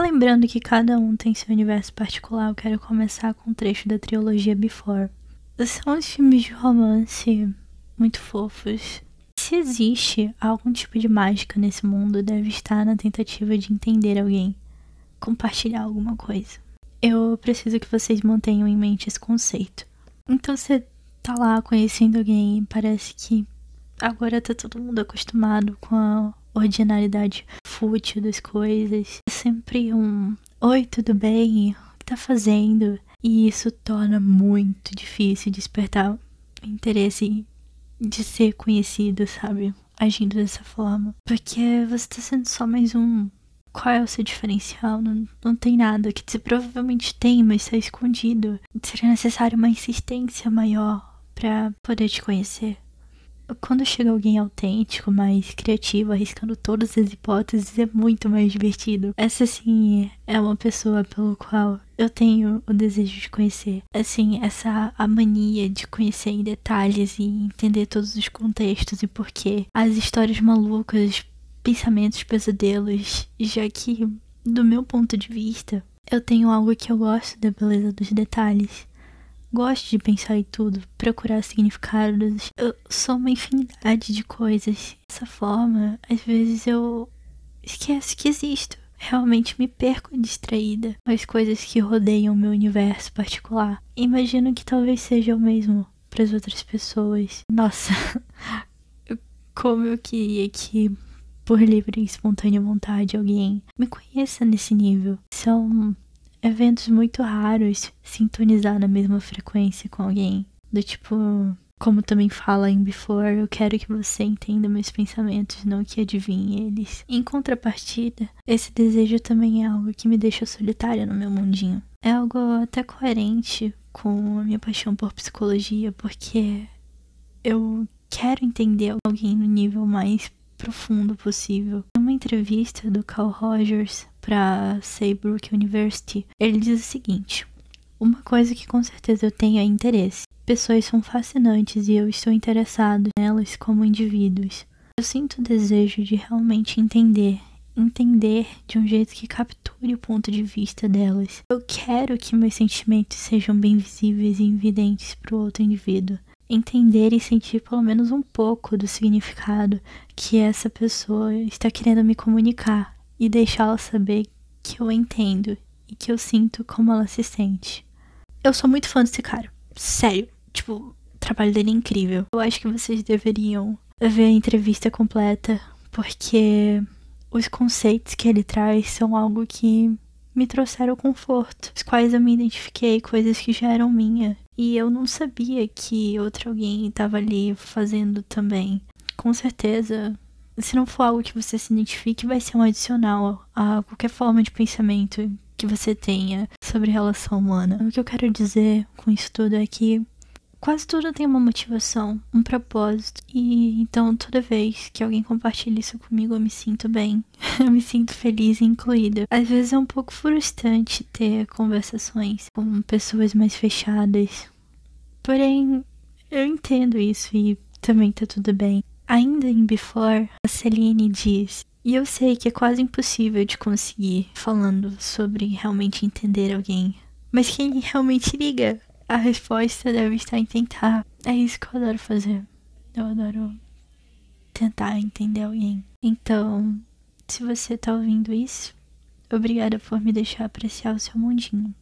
Relembrando que cada um tem seu universo particular, eu quero começar com um trecho da trilogia Before. São os filmes de romance muito fofos. Se existe algum tipo de mágica nesse mundo, deve estar na tentativa de entender alguém, compartilhar alguma coisa. Eu preciso que vocês mantenham em mente esse conceito. Então você tá lá conhecendo alguém e parece que agora tá todo mundo acostumado com a ordinariedade fútil das coisas. É sempre um oi, tudo bem? O que tá fazendo? E isso torna muito difícil despertar interesse de ser conhecido, sabe? Agindo dessa forma. Porque você tá sendo só mais um. Qual é o seu diferencial? Não, não tem nada que você provavelmente tem, mas está escondido. Seria necessário uma insistência maior para poder te conhecer. Quando chega alguém autêntico, mais criativo, arriscando todas as hipóteses, é muito mais divertido. Essa, sim, é uma pessoa pelo qual eu tenho o desejo de conhecer. Assim, essa a mania de conhecer em detalhes e entender todos os contextos e porquê. As histórias malucas, pensamentos, pesadelos, já que, do meu ponto de vista, eu tenho algo que eu gosto da beleza dos detalhes. Gosto de pensar em tudo, procurar significados. Eu sou uma infinidade de coisas. Dessa forma, às vezes eu esqueço que existo. Realmente me perco distraída com as coisas que rodeiam meu universo particular. Imagino que talvez seja o mesmo para as outras pessoas. Nossa, como eu queria que, por livre e espontânea vontade, alguém me conheça nesse nível. São eventos muito raros sintonizar na mesma frequência com alguém. Do tipo, como também fala em Before, eu quero que você entenda meus pensamentos, não que adivinhe eles. Em contrapartida, esse desejo também é algo que me deixa solitária no meu mundinho. É algo até coerente com a minha paixão por psicologia, porque eu quero entender alguém no nível mais profundo possível. Em uma entrevista do Carl Rogers para Saybrook University, ele diz o seguinte: Uma coisa que com certeza eu tenho é interesse. Pessoas são fascinantes e eu estou interessado nelas como indivíduos. Eu sinto o desejo de realmente entender, entender de um jeito que capture o ponto de vista delas. Eu quero que meus sentimentos sejam bem visíveis e evidentes para o outro indivíduo entender e sentir pelo menos um pouco do significado que essa pessoa está querendo me comunicar e deixá-la saber que eu entendo e que eu sinto como ela se sente. Eu sou muito fã desse cara. Sério. Tipo, o trabalho dele é incrível. Eu acho que vocês deveriam ver a entrevista completa, porque os conceitos que ele traz são algo que me trouxeram conforto, os quais eu me identifiquei, coisas que já eram minha. E eu não sabia que outro alguém estava ali fazendo também. Com certeza, se não for algo que você se identifique, vai ser um adicional a qualquer forma de pensamento que você tenha sobre relação humana. O que eu quero dizer com isso tudo é que quase tudo tem uma motivação, um propósito. E então toda vez que alguém compartilha isso comigo, eu me sinto bem. eu me sinto feliz e incluída. Às vezes é um pouco frustrante ter conversações com pessoas mais fechadas. Porém, eu entendo isso e também tá tudo bem. Ainda em Before, a Celine diz e eu sei que é quase impossível de conseguir falando sobre realmente entender alguém. Mas quem realmente liga a resposta deve estar em tentar. É isso que eu adoro fazer. Eu adoro tentar entender alguém. Então, se você tá ouvindo isso, obrigada por me deixar apreciar o seu mundinho.